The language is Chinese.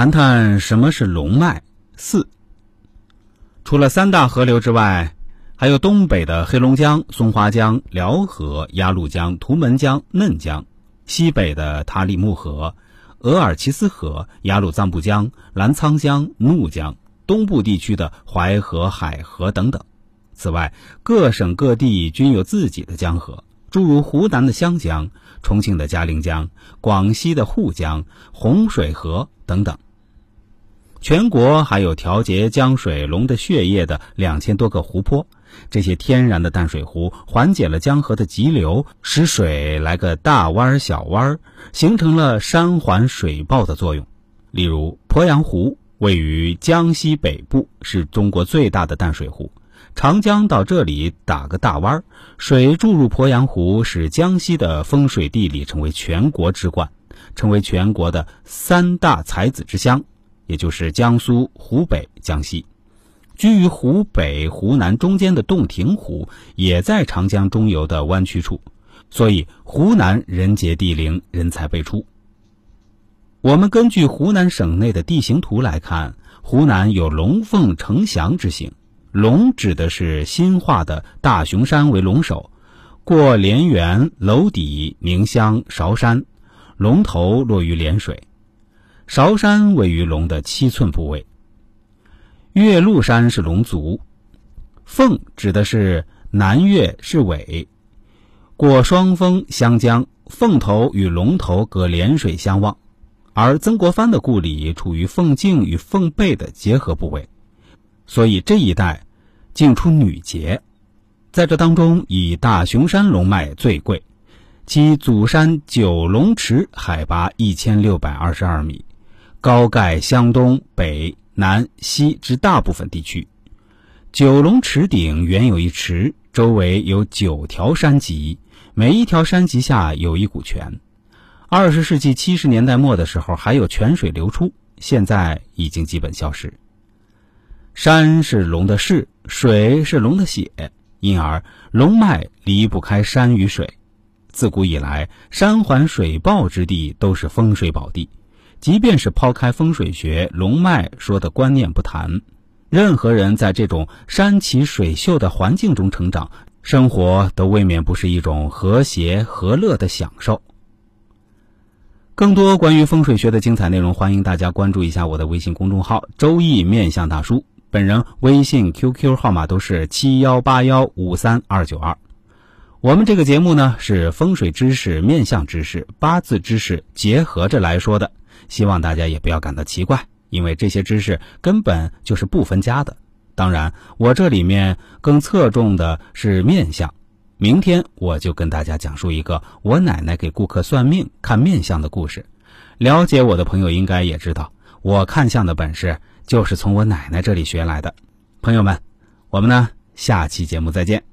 谈谈什么是龙脉。四，除了三大河流之外，还有东北的黑龙江、松花江、辽河、鸭绿江、图们江、嫩江；西北的塔里木河、额尔齐斯河、雅鲁藏布江、澜沧江、怒江；东部地区的淮河、海河等等。此外，各省各地均有自己的江河，诸如湖南的湘江、重庆的嘉陵江、广西的沪江、洪水河等等。全国还有调节江水龙的血液的两千多个湖泊，这些天然的淡水湖缓解了江河的急流，使水来个大弯小弯，形成了山环水抱的作用。例如，鄱阳湖位于江西北部，是中国最大的淡水湖。长江到这里打个大弯儿，水注入鄱阳湖，使江西的风水地理成为全国之冠，成为全国的三大才子之乡，也就是江苏、湖北、江西。居于湖北、湖南中间的洞庭湖，也在长江中游的弯曲处，所以湖南人杰地灵，人才辈出。我们根据湖南省内的地形图来看，湖南有龙凤呈祥之形。龙指的是新化的大熊山为龙首，过连源、娄底、宁乡、韶山，龙头落于涟水。韶山位于龙的七寸部位。岳麓山是龙足。凤指的是南岳是尾，过双峰、湘江，凤头与龙头隔涟水相望，而曾国藩的故里处于凤颈与凤背的结合部位。所以这一带竟出女杰，在这当中以大雄山龙脉最贵，其祖山九龙池海拔一千六百二十二米，高盖湘东北南西之大部分地区。九龙池顶原有一池，周围有九条山脊，每一条山脊下有一股泉。二十世纪七十年代末的时候还有泉水流出，现在已经基本消失。山是龙的势，水是龙的血，因而龙脉离不开山与水。自古以来，山环水抱之地都是风水宝地。即便是抛开风水学、龙脉说的观念不谈，任何人在这种山奇水秀的环境中成长，生活都未免不是一种和谐和乐的享受。更多关于风水学的精彩内容，欢迎大家关注一下我的微信公众号“周易面相大叔”。本人微信、QQ 号码都是七幺八幺五三二九二。我们这个节目呢是风水知识、面相知识、八字知识结合着来说的，希望大家也不要感到奇怪，因为这些知识根本就是不分家的。当然，我这里面更侧重的是面相。明天我就跟大家讲述一个我奶奶给顾客算命看面相的故事。了解我的朋友应该也知道，我看相的本事。就是从我奶奶这里学来的，朋友们，我们呢下期节目再见。